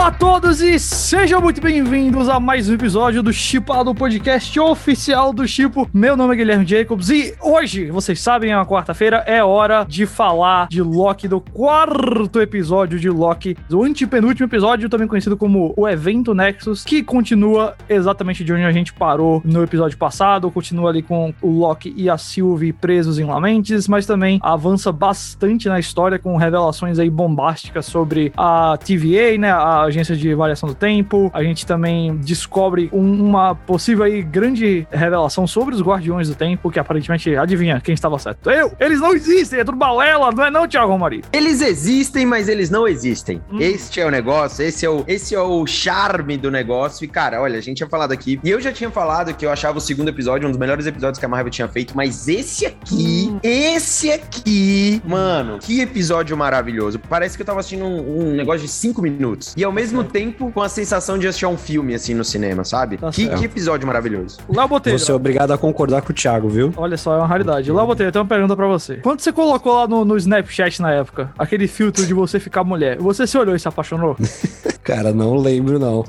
Olá a todos e sejam muito bem-vindos a mais um episódio do Chipado Podcast oficial do Chipo. Meu nome é Guilherme Jacobs e hoje, vocês sabem, é uma quarta-feira, é hora de falar de Loki, do quarto episódio de Loki, do antepenúltimo episódio, também conhecido como o Evento Nexus, que continua exatamente de onde a gente parou no episódio passado, continua ali com o Loki e a Sylvie presos em Lamentes, mas também avança bastante na história com revelações aí bombásticas sobre a TVA, né, a agência de variação do tempo. A gente também descobre um- uma possível aí grande revelação sobre os Guardiões do Tempo, que aparentemente, adivinha quem estava certo? Eu! Eles não existem, é tudo balela, não é não, Thiago Romari? Eles existem, mas eles não existem. Hum. Este é o negócio, esse é o, esse é o charme do negócio. E, cara, olha, a gente tinha falado aqui, e eu já tinha falado que eu achava o segundo episódio um dos melhores episódios que a Marvel tinha feito, mas esse aqui, esse aqui, mano, que episódio maravilhoso. Parece que eu tava assistindo um, um negócio de cinco minutos. E ao mesmo tempo, com a sensação de assistir a um filme, assim, no cinema, sabe? Tá que, que episódio maravilhoso. Léo Botelho. Vou ser obrigado a concordar com o Thiago, viu? Olha só, é uma raridade. Léo Botelho, eu tenho uma pergunta pra você. Quando você colocou lá no, no Snapchat na época, aquele filtro de você ficar mulher, você se olhou e se apaixonou? Cara, não lembro, não.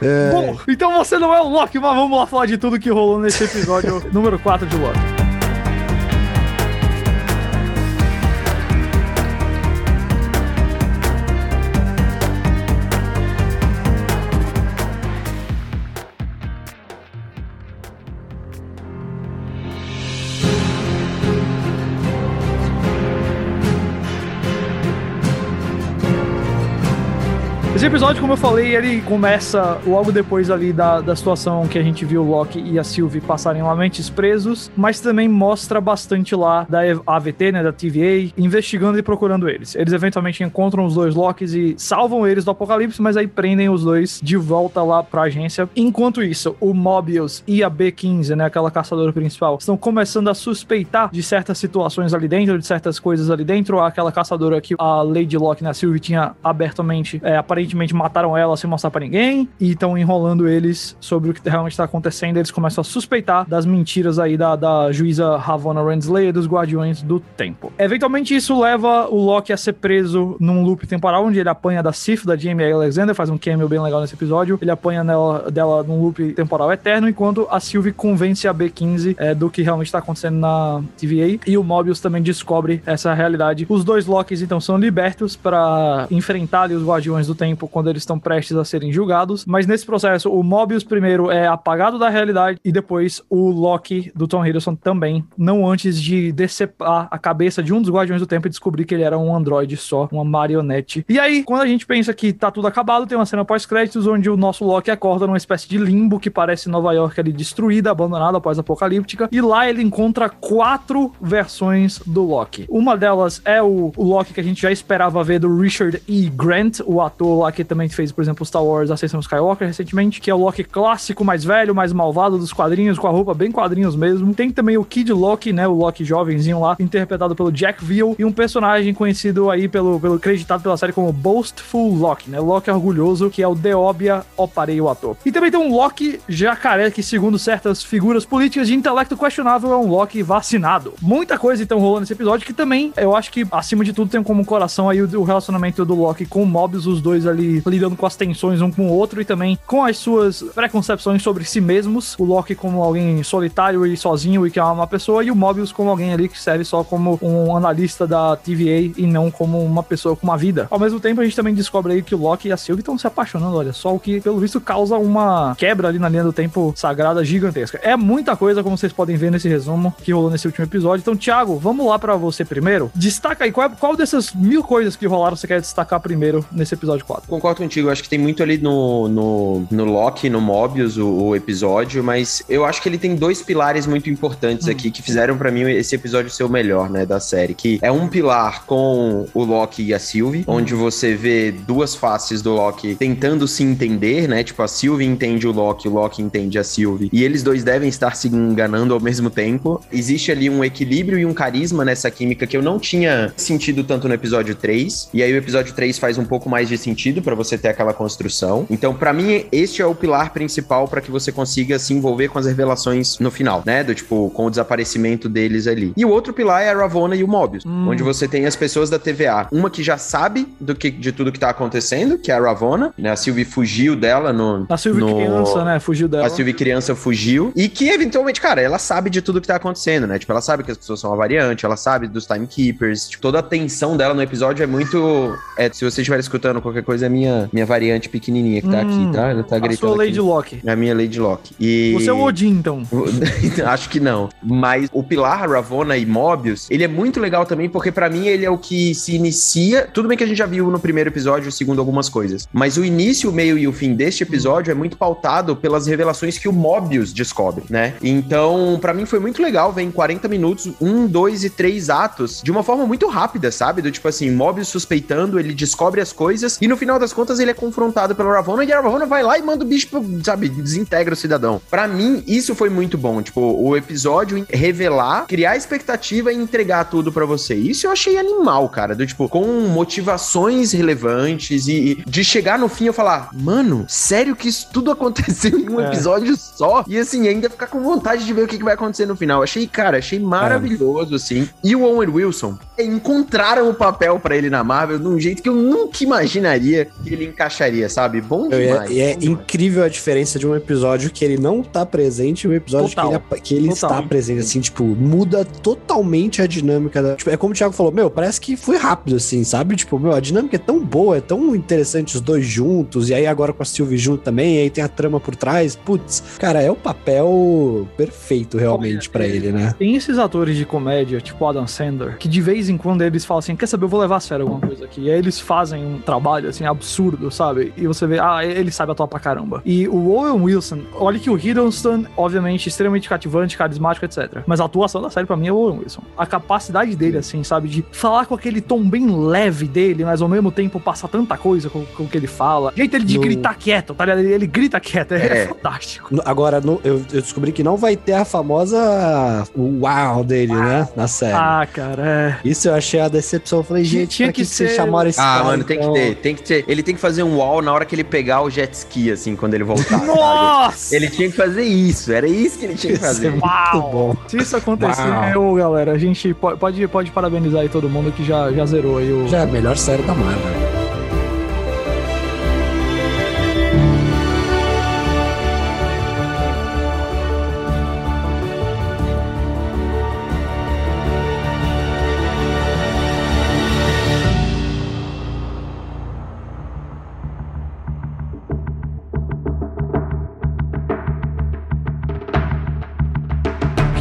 É, Bom, então você não é o Loki, mas vamos lá falar de tudo que rolou nesse episódio número 4 de Loki. Episódio, como eu falei, ele começa logo depois ali da, da situação que a gente viu o Loki e a Sylvie passarem lamentes presos, mas também mostra bastante lá da AVT, né, da TVA, investigando e procurando eles. Eles eventualmente encontram os dois Lokis e salvam eles do apocalipse, mas aí prendem os dois de volta lá pra agência. Enquanto isso, o Mobius e a B-15, né, aquela caçadora principal, estão começando a suspeitar de certas situações ali dentro, de certas coisas ali dentro. Aquela caçadora que a Lady Locke, né, a Sylvie, tinha abertamente, é, aparentemente mataram ela sem mostrar pra ninguém e estão enrolando eles sobre o que realmente tá acontecendo. Eles começam a suspeitar das mentiras aí da, da juíza Ravonna Renslayer dos Guardiões do Tempo. Eventualmente isso leva o Loki a ser preso num loop temporal onde ele apanha da Sif, da Jamie Alexander, faz um cameo bem legal nesse episódio. Ele apanha nela, dela num loop temporal eterno, enquanto a Sylvie convence a B15 é, do que realmente tá acontecendo na TVA. E o Mobius também descobre essa realidade. Os dois Lokis então são libertos para enfrentar ali, os Guardiões do Tempo quando eles estão prestes a serem julgados. Mas nesse processo, o Mobius primeiro é apagado da realidade e depois o Loki do Tom Hiddleston também, não antes de decepar a cabeça de um dos Guardiões do Tempo e descobrir que ele era um androide só, uma marionete. E aí, quando a gente pensa que tá tudo acabado, tem uma cena pós-créditos onde o nosso Loki acorda numa espécie de limbo que parece Nova York ali destruída, abandonada após a apocalíptica. E lá ele encontra quatro versões do Loki. Uma delas é o, o Loki que a gente já esperava ver do Richard E. Grant, o ator lá que também fez, por exemplo, Star Wars Ascensão Skywalker recentemente, que é o Loki clássico, mais velho, mais malvado dos quadrinhos, com a roupa bem quadrinhos mesmo. Tem também o Kid Loki, né, o Loki jovenzinho lá, interpretado pelo Jack Veal, e um personagem conhecido aí pelo, pelo acreditado pela série como Boastful Loki, né, Loki orgulhoso, que é o Deobia Oparei, o ator. E também tem um Loki jacaré, que segundo certas figuras políticas de intelecto questionável, é um Loki vacinado. Muita coisa então rolou nesse episódio, que também, eu acho que, acima de tudo, tem como coração aí o, o relacionamento do Loki com o Mobius, os dois ali lidando com as tensões um com o outro e também com as suas preconcepções sobre si mesmos. O Loki como alguém solitário e sozinho e que é uma pessoa, e o Mobius como alguém ali que serve só como um analista da TVA e não como uma pessoa com uma vida. Ao mesmo tempo, a gente também descobre aí que o Loki e a Sylvie estão se apaixonando, olha só, o que pelo visto causa uma quebra ali na linha do tempo sagrada gigantesca. É muita coisa, como vocês podem ver nesse resumo que rolou nesse último episódio. Então, Thiago, vamos lá pra você primeiro. Destaca aí qual, qual dessas mil coisas que rolaram você quer destacar primeiro nesse episódio 4. Concordo contigo, eu acho que tem muito ali no, no, no Loki, no Mobius, o, o episódio, mas eu acho que ele tem dois pilares muito importantes Hum. aqui que fizeram pra mim esse episódio ser o melhor, né, da série. Que é um pilar com o Loki e a Sylvie, Hum. onde você vê duas faces do Loki tentando se entender, né? Tipo, a Sylvie entende o Loki, o Loki entende a Sylvie, e eles dois devem estar se enganando ao mesmo tempo. Existe ali um equilíbrio e um carisma nessa química que eu não tinha sentido tanto no episódio 3, e aí o episódio 3 faz um pouco mais de sentido sentido para você ter aquela construção. Então, para mim, este é o pilar principal para que você consiga se envolver com as revelações no final, né? Do tipo, com o desaparecimento deles ali. E o outro pilar é a Ravonna e o Mobius, Hum. onde você tem as pessoas da TVA. Uma que já sabe do que, de tudo que tá acontecendo, que é a Ravonna, né? A Sylvie fugiu dela no. A Sylvie no... criança, né? Fugiu dela. A Sylvie criança fugiu e que eventualmente, cara, ela sabe de tudo que tá acontecendo, né? Tipo, ela sabe que as pessoas são uma variante, ela sabe dos timekeepers. Tipo, toda a tensão dela no episódio é muito. É, se você estiver escutando qualquer coisa, é minha, minha variante pequenininha que tá Hum, aqui, tá? Ela tá a sua Lady aqui. Locke. É a minha Lady Locke. E... Você é o Odin, então. Acho que não. Mas o pilar Ravonna e Mobius, ele é muito legal também, porque pra mim ele é o que se inicia. Tudo bem que a gente já viu no primeiro episódio, segundo algumas coisas. Mas o início, o meio e o fim deste episódio é muito pautado pelas revelações que o Mobius descobre, né? Então, pra mim foi muito legal ver em 40 minutos, um, dois e três atos, de uma forma muito rápida, sabe? Do tipo assim, Mobius suspeitando, ele descobre as coisas, e no final das contas ele é confrontado pela Ravonna, e a Ravonna vai lá e manda o bicho, sabe, desintegra o cidadão. Pra mim, isso foi muito bom. Tipo, o episódio revelar, criar expectativa e entregar tudo pra você. Isso eu achei animal, cara. Do tipo, com motivações relevantes e, e de chegar no fim eu falar, mano, sério que isso tudo aconteceu em um É. episódio só? E assim, ainda ficar com vontade de ver o que, que vai acontecer no final. Achei, cara, achei maravilhoso, assim. E o Owen Wilson, encontraram o papel pra ele na Marvel de um jeito que eu nunca imaginaria que ele encaixaria, sabe? Bom demais. É, e é demais. incrível a diferença de um episódio que ele não tá presente e um episódio Total. que ele, que ele está presente, assim, tipo, muda totalmente a dinâmica da. Tipo, é como o Thiago falou, meu, parece que foi rápido, assim, sabe? Tipo, meu, a dinâmica é tão boa, é tão interessante os dois juntos, e aí agora com a Sylvie junto também, e aí tem a trama por trás. Putz, cara, é o papel perfeito realmente pra ele, né? Tem esses atores de comédia, tipo Adam Sandler, que de vez em quando eles falam assim: quer saber, eu vou levar a sério alguma coisa aqui. E aí eles fazem um trabalho assim absurdo, sabe? E você vê, ah, ele sabe atuar pra caramba. E o Owen Wilson, olha que o Hiddleston, obviamente, extremamente cativante, carismático, etc. Mas a atuação da série pra mim é o Owen Wilson. A capacidade dele, assim, sabe, de falar com aquele tom bem leve dele, mas ao mesmo tempo passar tanta coisa com, com o que ele fala. O jeito dele de No- gritar quieto, tá ligado? Ele, ele grita quieto, é, É. fantástico. No- Agora, no- eu, eu descobri que não vai ter a famosa uau dele, né? Na série. Ah, cara, é. Isso eu achei a decepção. Eu falei, gente, tinha pra que, que que vocês ser- chamaram esse Ah, cara, mano, tem então? que ter, tem que ter. Ele tem que fazer um wall na hora que ele pegar o jet ski, assim, quando ele voltar. sabe? Nossa! Ele tinha que fazer isso, era isso que ele tinha que Isso é fazer. muito bom. Se isso acontecer, eu, galera, a gente po- pode, pode parabenizar aí todo mundo que já, já zerou aí o. Já é a melhor série da Marvel.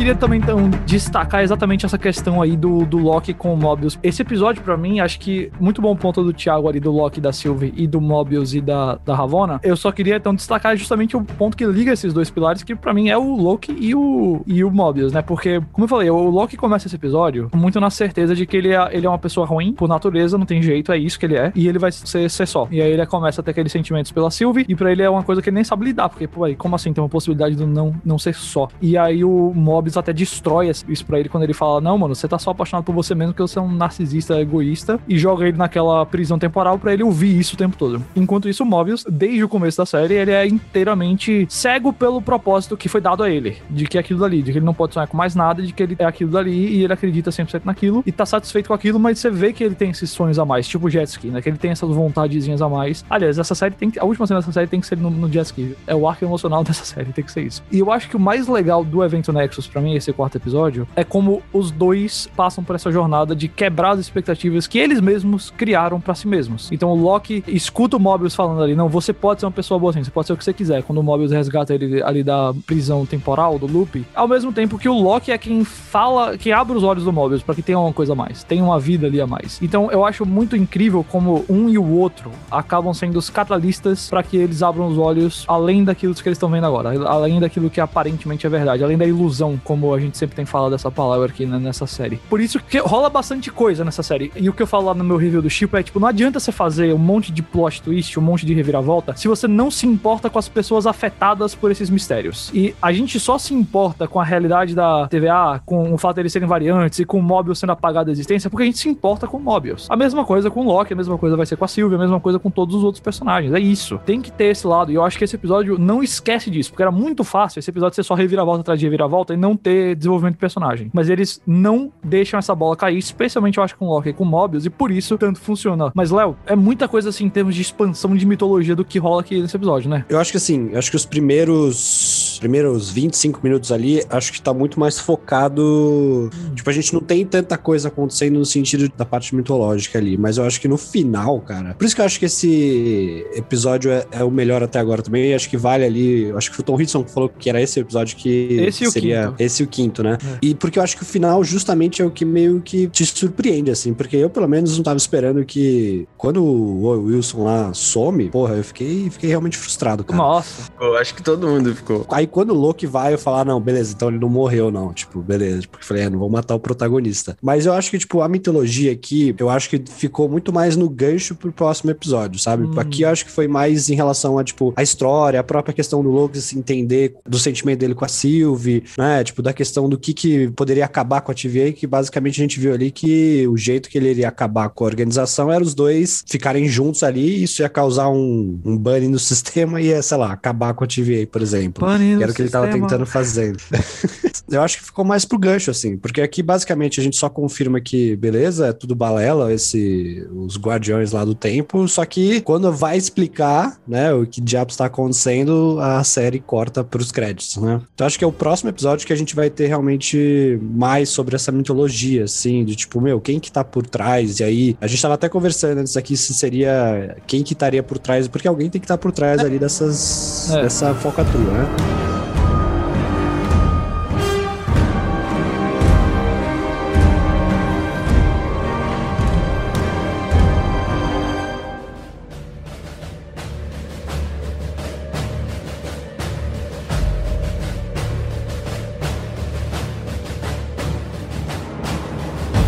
Queria também então destacar exatamente essa questão aí do, do Loki com o Mobius. Esse episódio, pra mim, acho que muito bom ponto do Thiago ali, do Loki, da Sylvie e do Mobius e da, da Ravonna. Eu só queria então destacar justamente o ponto que liga esses dois pilares, que pra mim é o Loki e o, e o Mobius, né? Porque, como eu falei, o Loki começa esse episódio muito na certeza de que ele é, ele é uma pessoa ruim, por natureza, não tem jeito, é isso que ele é, e ele vai ser, ser só. E aí ele começa a ter aqueles sentimentos pela Sylvie, e pra ele é uma coisa que ele nem sabe lidar, porque, pô, aí, como assim tem uma possibilidade de não, não ser só? E aí o Mobius até destrói isso pra ele quando ele fala: Não, mano, você tá só apaixonado por você mesmo, porque você é um narcisista egoísta, e joga ele naquela prisão temporal pra ele ouvir isso o tempo todo. Enquanto isso, Mobius, desde o começo da série, ele é inteiramente cego pelo propósito que foi dado a ele, de que é aquilo dali, de que ele não pode sonhar com mais nada, de que ele é aquilo dali e ele acredita 100% naquilo e tá satisfeito com aquilo, mas você vê que ele tem esses sonhos a mais, tipo o jet ski, né? Que ele tem essas vontadezinhas a mais. Aliás, essa série tem que, a última cena dessa série tem que ser no, no jet ski. É o arco emocional dessa série, tem que ser isso. E eu acho que o mais legal do evento Nexus pra mim, esse quarto episódio, é como os dois passam por essa jornada de quebrar as expectativas que eles mesmos criaram pra si mesmos. Então o Loki escuta o Mobius falando ali, não, você pode ser uma pessoa boa assim, você pode ser o que você quiser. Quando o Mobius resgata ele ali da prisão temporal, do loop, ao mesmo tempo que o Loki é quem fala, que abre os olhos do Mobius pra que tenha uma coisa a mais, tenha uma vida ali a mais. Então eu acho muito incrível como um e o outro acabam sendo os catalistas pra que eles abram os olhos além daquilo que eles estão vendo agora, além daquilo que aparentemente é verdade, além da ilusão, como a gente sempre tem falado essa palavra aqui né, nessa série. Por isso que rola bastante coisa nessa série. E o que eu falo lá no meu review do Chico é, tipo, não adianta você fazer um monte de plot twist, um monte de reviravolta, se você não se importa com as pessoas afetadas por esses mistérios. E a gente só se importa com a realidade da TVA, com o fato de eles serem variantes e com o Mobius sendo apagado da existência, porque a gente se importa com o Mobius. A mesma coisa com o Loki, a mesma coisa vai ser com a Sylvie, a mesma coisa com todos os outros personagens. É isso. Tem que ter esse lado. E eu acho que esse episódio não esquece disso, porque era muito fácil esse episódio ser só reviravolta atrás de reviravolta e não ter desenvolvimento de personagem. Mas eles não deixam essa bola cair, especialmente eu acho com Loki e com Mobius, e por isso tanto funciona. Mas, Léo, é muita coisa assim em termos de expansão de mitologia do que rola aqui nesse episódio, né? Eu acho que assim, eu acho que os primeiros primeiros 25 minutos ali, acho que tá muito mais focado. Hum. Tipo, a gente não tem tanta coisa acontecendo no sentido da parte mitológica ali, mas eu acho que no final, cara. Por isso que eu acho que esse episódio é, é o melhor até agora também. E acho que vale ali. Acho que o Tom Hiddleston falou que era esse episódio que esse seria esse o quinto, né? É. E porque eu acho que o final justamente é o que meio que te surpreende, assim, porque eu pelo menos não tava esperando que quando o Wilson lá some, porra, eu fiquei, fiquei realmente frustrado, cara. Nossa. Eu acho que todo mundo ficou. Aí quando o Loki vai, eu falar, ah, não, beleza, então ele não morreu, não. Tipo, beleza. Porque eu falei, é, não vou matar o protagonista. Mas eu acho que, tipo, a mitologia aqui, eu acho que ficou muito mais no gancho pro próximo episódio, sabe? Hum. Aqui eu acho que foi mais em relação a, tipo, a história, a própria questão do Loki se entender do sentimento dele com a Sylvie, né? Tipo, da questão do que que poderia acabar com a TVA, que basicamente a gente viu ali que o jeito que ele iria acabar com a organização era os dois ficarem juntos ali, e isso ia causar um, um bunny no sistema e ia, sei lá, acabar com a TVA, por exemplo. Bunny que era o que ele tava tentando fazer. eu acho que ficou mais pro gancho, assim, porque aqui basicamente a gente só confirma que, beleza, é tudo balela, esse, os guardiões lá do tempo, só que quando vai explicar, né, o que diabos está acontecendo, a série corta pros créditos, né? Então acho que é o próximo episódio que a gente vai ter realmente mais sobre essa mitologia, assim, de tipo, meu, quem que tá por trás, e aí, a gente tava até conversando antes aqui se seria quem que estaria por trás, porque alguém tem que estar tá por trás ali dessas, é. dessa focatura, né?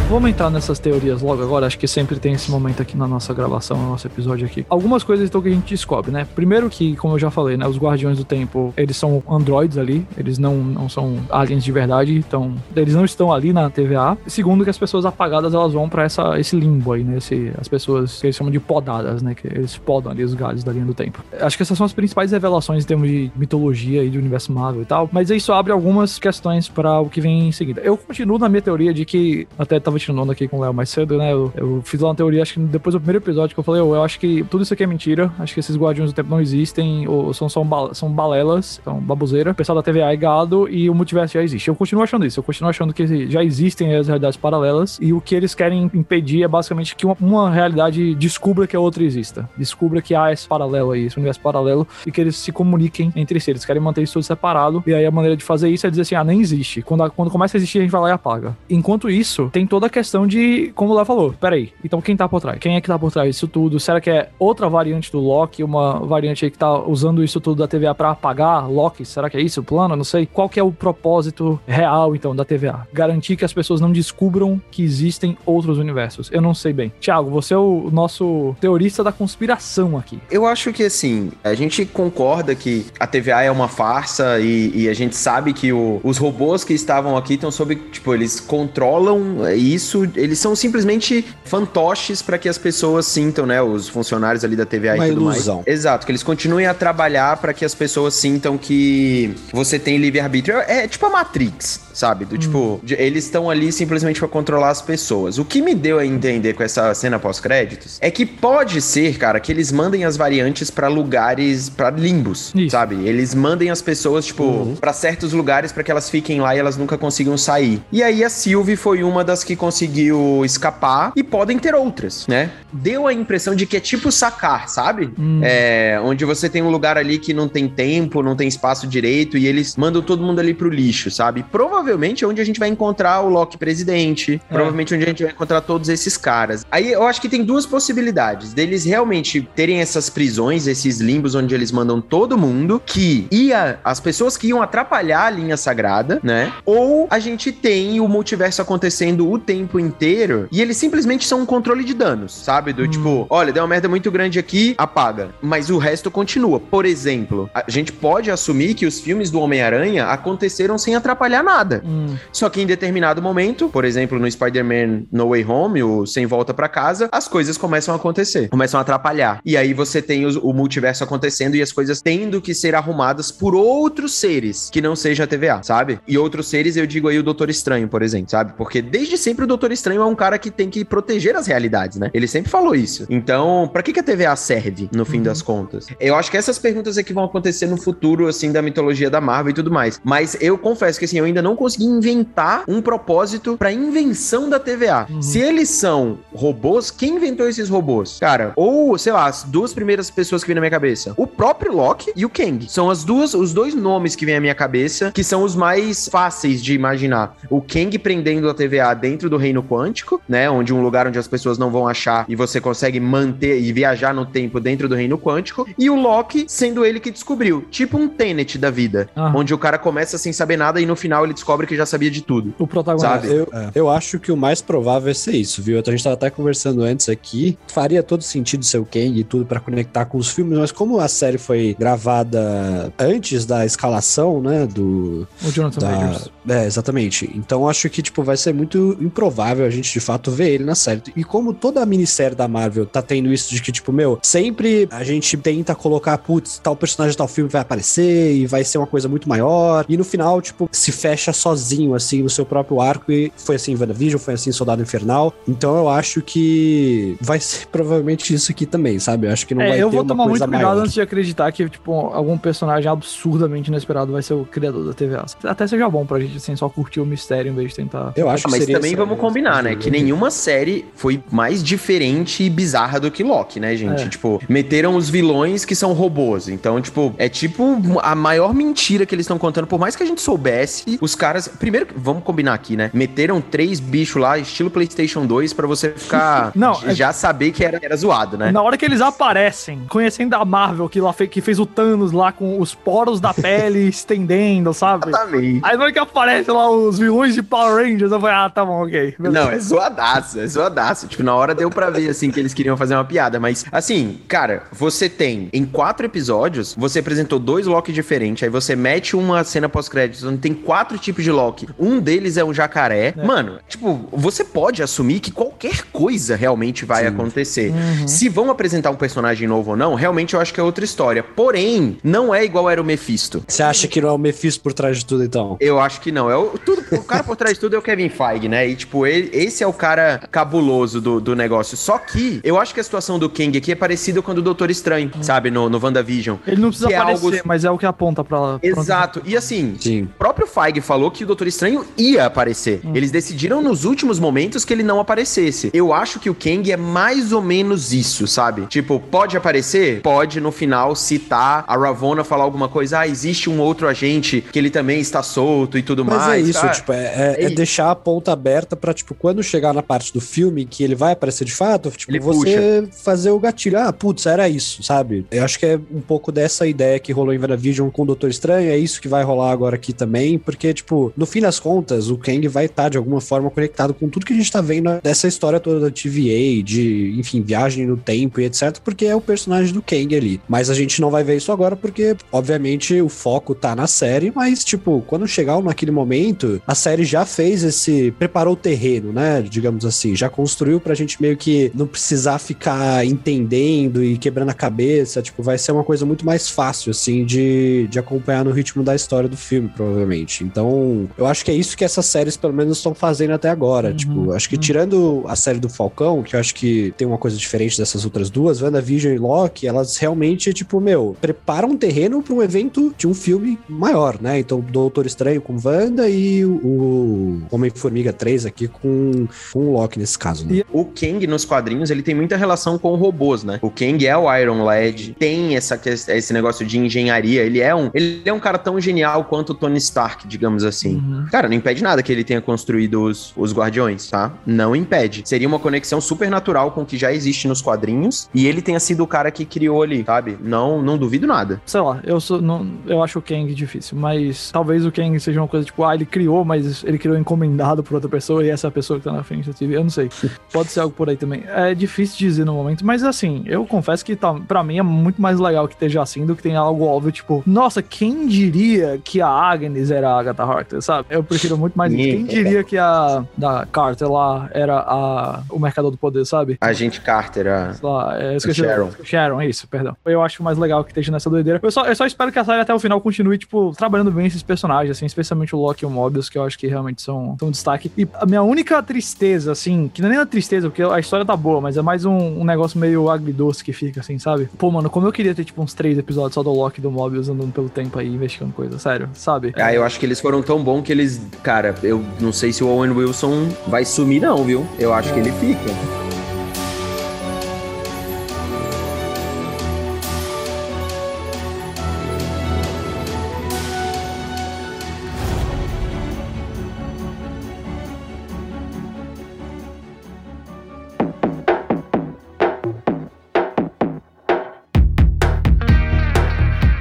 Vamos entrar nessas teorias logo agora. Acho que sempre tem esse momento aqui na nossa gravação, no nosso episódio aqui. Algumas coisas então que a gente descobre, né? Primeiro que, como eu já falei, né? Os Guardiões do Tempo, eles são androids ali. Eles não, não são aliens de verdade. Então, eles não estão ali na TVA. Segundo que as pessoas apagadas, elas vão para essa esse limbo aí, né? Esse, as pessoas que eles chamam de podadas, né? Que eles podam ali os galhos da linha do tempo. Acho que essas são as principais revelações em termos de mitologia e de universo Marvel e tal. Mas isso abre algumas questões para o que vem em seguida. Eu continuo na minha teoria de que até tava onda aqui com o Léo mais cedo, né? Eu, eu, fiz lá uma teoria, acho que depois do primeiro episódio que eu falei, eu, eu acho que tudo isso aqui é mentira. Acho que esses Guardiões do Tempo não existem, ou são, são, são balelas, são baboseira. O pessoal da TVA é gado e o multiverso já existe. Eu continuo achando isso. Eu continuo achando que já existem as realidades paralelas e o que eles querem impedir é basicamente que uma, uma realidade descubra que a outra exista. Descubra que há esse paralelo aí, esse universo paralelo e que eles se comuniquem entre si. Eles querem manter isso tudo separado e aí a maneira de fazer isso é dizer assim, ah, nem existe. Quando, quando começa a existir, a gente vai lá e apaga. Enquanto isso, tem toda a questão de, como Léo falou, peraí, então quem tá por trás? Quem é que tá por trás disso tudo? Será que é outra variante do Loki, uma variante aí que tá usando isso tudo da TVA para apagar Loki? Será que é isso o plano? não sei. Qual que é o propósito real, então, da TVA? Garantir que as pessoas não descubram que existem outros universos. Eu não sei bem. Tiago, você é o nosso teorista da conspiração aqui. Eu acho que, assim, a gente concorda que a TVA é uma farsa e, e a gente sabe que o, os robôs que estavam aqui estão sob, tipo, eles controlam isso, eles são simplesmente fantoches para que as pessoas sintam, né, os funcionários ali da TVA Uma e tudo ilusão. mais. Exato, que eles continuem a trabalhar para que as pessoas sintam que você tem livre-arbítrio. É, é tipo a Matrix, sabe? Do hum. tipo, de, eles estão ali simplesmente para controlar as pessoas. O que me deu a entender com essa cena pós-créditos é que pode ser, cara, que eles mandem as variantes para lugares, para limbos, Isso. sabe? Eles mandem as pessoas, tipo, uhum. para certos lugares para que elas fiquem lá e elas nunca consigam sair. E aí a Sylvie foi uma das que conseguiu conseguiu escapar e podem ter outras, né? Deu a impressão de que é tipo sacar, sabe? Hum. É, onde você tem um lugar ali que não tem tempo, não tem espaço direito e eles mandam todo mundo ali pro lixo, sabe? Provavelmente é onde a gente vai encontrar o Loki presidente, É. provavelmente onde a gente vai encontrar todos esses caras. Aí eu acho que tem duas possibilidades deles realmente terem essas prisões, esses limbos onde eles mandam todo mundo que ia as pessoas que iam atrapalhar a linha sagrada, né? Ou a gente tem o multiverso acontecendo o tempo inteiro e eles simplesmente são um controle de danos, sabe? Do tipo, olha, deu uma merda muito grande aqui, apaga. Mas o resto continua. Por exemplo, a gente pode assumir que os filmes do Homem-Aranha aconteceram sem atrapalhar nada. Hum. Só que em determinado momento, por exemplo, no Spider-Man No Way Home, o Sem Volta pra Casa, as coisas começam a acontecer, começam a atrapalhar. E aí você tem os- o multiverso acontecendo e as coisas tendo que ser arrumadas por outros seres que não seja a TVA, sabe? E outros seres, eu digo aí o Doutor Estranho, por exemplo, sabe? Porque desde sempre o Doutor Estranho é um cara que tem que proteger as realidades, né? Ele sempre falou isso. Então, pra que, que a TVA serve, no fim das contas? Eu acho que essas perguntas é que vão acontecer no futuro, assim, da mitologia da Marvel e tudo mais. Mas eu confesso que, assim, eu ainda não consegui inventar um propósito pra invenção da TVA. Uhum. Se eles são robôs, quem inventou esses robôs? Cara, ou, sei lá, as duas primeiras pessoas que vêm na minha cabeça. O próprio Loki e o Kang. São as duas, os dois nomes que vêm à minha cabeça, que são os mais fáceis de imaginar. O Kang prendendo a TVA dentro do reino quântico, né? Onde um lugar onde as pessoas não vão achar e você consegue manter e viajar no tempo dentro do reino quântico. E o Loki sendo ele que descobriu. Tipo um Tenet da vida. Ah. Onde o cara começa sem saber nada e no final ele descobre que já sabia de tudo. O protagonista. Sabe? Eu, eu acho que o mais provável é ser isso, viu? A gente tava até conversando antes aqui. Faria todo sentido ser o Kang e tudo pra conectar com os filmes, mas como a série foi gravada antes da escalação, né? Do. O Jonathan da- Majors. É, exatamente. Então acho que, tipo, vai ser muito improvável a gente de fato ver ele na série. E como toda a minissérie da Marvel tá tendo isso de que, tipo, meu, sempre a gente tenta colocar, putz, tal personagem, tal filme vai aparecer e vai ser uma coisa muito maior. E no final, tipo, se fecha sozinho, assim, no seu próprio arco. E foi assim em WandaVision, foi assim em Soldado Infernal. Então eu acho que vai ser provavelmente isso aqui também, sabe? Eu acho que não É, vai eu ter vou uma tomar muito coisa cuidado maior. antes de acreditar que, tipo, algum personagem absurdamente inesperado vai ser o criador da TVA. Até seja bom pra gente, assim, só curtir o mistério em vez de tentar. Eu acho Ah, que mas seria também vamos combinar, né? Que nenhuma série foi mais diferente e bizarra do que Loki, né, gente? É. Tipo, meteram os vilões que são robôs. Então, tipo, é tipo a maior mentira que eles estão contando. Por mais que a gente soubesse, os caras. Primeiro, vamos combinar aqui, né? Meteram três bichos lá, estilo PlayStation 2, pra você ficar. Não, já saber que era, era zoado, né? Na hora que eles aparecem, conhecendo a Marvel que, lá fe- que fez o Thanos lá com os poros da pele estendendo, sabe? Exatamente. Aí na hora que aparece lá os vilões de Power Rangers, eu falei, ah, tá bom, ok. beleza. Não, é zoadaço, é zoadaço. Tipo, na hora deu pra ver, assim, que eles queriam fazer uma piada. Mas, assim, cara, você tem, em quatro episódios, você apresentou dois Loki diferentes, aí você mete uma cena pós-créditos onde tem quatro tipos de Loki. Um deles é um jacaré. Mano, tipo, você pode assumir que qualquer coisa realmente vai acontecer. Se vão apresentar um personagem novo ou não, realmente eu acho que é outra história. Porém, não é igual era o Mephisto. Você acha que não é o Mephisto por trás de tudo, então? Eu acho que não. É o, tudo, o cara por trás de tudo é o Kevin Feige, né? E, tipo, ele- esse é o cara cabuloso do, do negócio. Só que eu acho que a situação do Kang aqui é parecida com a do Doutor Estranho, sabe? No, no WandaVision. Ele não precisa é aparecer, algo- mas é o que aponta pra. pra- Exato. E assim, Sim. o próprio Feige falou que o Doutor Estranho ia aparecer. Eles decidiram nos últimos momentos que ele não aparecesse. Eu acho que o Kang é mais ou menos isso, sabe? Tipo, pode aparecer? Pode no final citar a Ravonna falar alguma coisa. Ah, existe um outro agente que ele também está solto e tudo Mas mais. é isso, Ah, tipo, é, é- é é deixar a ponta aberta pra, tipo, quando chegar na parte do filme que ele vai aparecer de fato, tipo, Ele você fazer o gatilho. Ah, putz, era isso, sabe? Eu acho que é um pouco dessa ideia que rolou em WandaVision com o Doutor Estranho, é isso que vai rolar agora aqui também, porque, tipo, no fim das contas, o Kang vai estar, de alguma forma, conectado com tudo que a gente tá vendo dessa história toda da TVA, de, enfim, viagem no tempo e etc, porque é o personagem do Kang ali. Mas a gente não vai ver isso agora porque, obviamente, o foco tá na série, mas, tipo, quando chegar naquele momento, a série já fez esse. preparou o terreno, né? Digamos assim, já construiu pra gente meio que não precisar ficar entendendo e quebrando a cabeça. Tipo, vai ser uma coisa muito mais fácil, assim, de, de acompanhar no ritmo da história do filme, provavelmente. Então, eu acho que é isso que essas séries, pelo menos, estão fazendo até agora. Uhum, Tipo, acho que uhum. tirando a série do Falcão, que eu acho que tem uma coisa diferente dessas outras duas, WandaVision e Loki, elas realmente, tipo, meu, preparam um terreno pra um evento de um filme maior, né? Então, Doutor Estranho com Wanda e o, Homem-Formiga 3 aqui com, com o Loki nesse caso, né? E o Kang nos quadrinhos, ele tem muita relação com robôs, né? O Kang é o Iron Lad, tem essa, esse negócio de engenharia, ele é um ele é um cara tão genial quanto o Tony Stark, digamos assim. Uhum. Cara, não impede nada que ele tenha construído os, os Guardiões, tá? Não impede. Seria uma conexão super natural com o que já existe nos quadrinhos e ele tenha sido o cara que criou ali, sabe? Não, não duvido nada. Sei lá, eu sou, não, eu acho o Kang difícil, mas talvez o Kang seja uma coisa tipo, ah, ele criou, mas ele criou encomendado por outra pessoa e essa pessoa que tá na frente da TV. Eu não sei. Pode ser algo por aí também. É difícil dizer no momento, mas assim, eu confesso que tá, pra mim é muito mais legal que esteja assim do que tenha algo óbvio, tipo, nossa, quem diria que a Agnes era a Agatha Harkness, sabe? Eu prefiro muito mais isso. Quem diria que a da Carter lá era a, o Mercador do Poder, sabe? A gente Carter, a. Lá, é, esqueci Sharon. Sharon, isso, perdão. Eu acho mais legal que esteja nessa doideira. Eu só, eu só espero que a série até o final continue, tipo, trabalhando bem esses personagens, assim, especialmente o Loki e o Mobius, que eu acho que realmente são, são um destaque. E a minha única tristeza, assim, que não é nem a tristeza, porque a história tá boa, mas é mais um, um negócio meio agridoce que fica, assim, sabe? Pô, mano, como eu queria ter, tipo, uns três episódios só do Loki e do Mobius andando pelo tempo aí, investigando coisa, sério, sabe? Ah, eu acho que eles foram tão bons que eles, cara, eu não sei se o Owen Wilson vai sumir, não, viu? Eu acho que ele fica.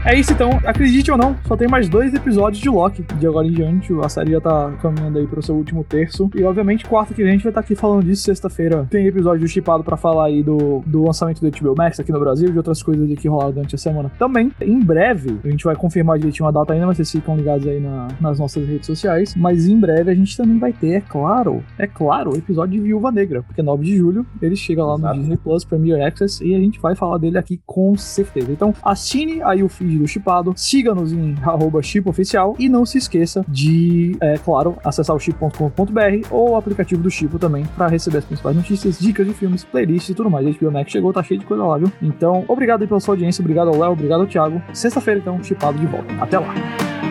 É isso então, acredite ou não, só tem mais dois episódios de Loki. De agora em diante, a série já tá caminhando aí pro seu último terço. E obviamente, quarta que vem a gente vai estar tá aqui falando disso. Sexta-feira tem episódio do Chipado pra falar aí do, do lançamento do HBO Max aqui no Brasil e de outras coisas que rolaram durante a semana. Também, em breve, a gente vai confirmar direitinho a data ainda, mas vocês ficam ligados aí na, nas nossas redes sociais. Mas em breve a gente também vai ter, é claro, é claro, o episódio de Viúva Negra, porque 9 de julho ele chega lá Exato. no Disney Plus Premier Access e a gente vai falar dele aqui com certeza. Então, assine aí o feed do Chipado, siga-nos em chipoficial e não se esqueça de, é claro, acessar o chip.com.br ou o aplicativo do Chipo também para receber as principais notícias, dicas de filmes, playlists e tudo mais. A HBO Max chegou, tá cheio de coisa lá, viu? Então, obrigado aí pela sua audiência, obrigado ao Léo, obrigado ao Thiago. Sexta-feira, então, Chipado de volta. Até lá!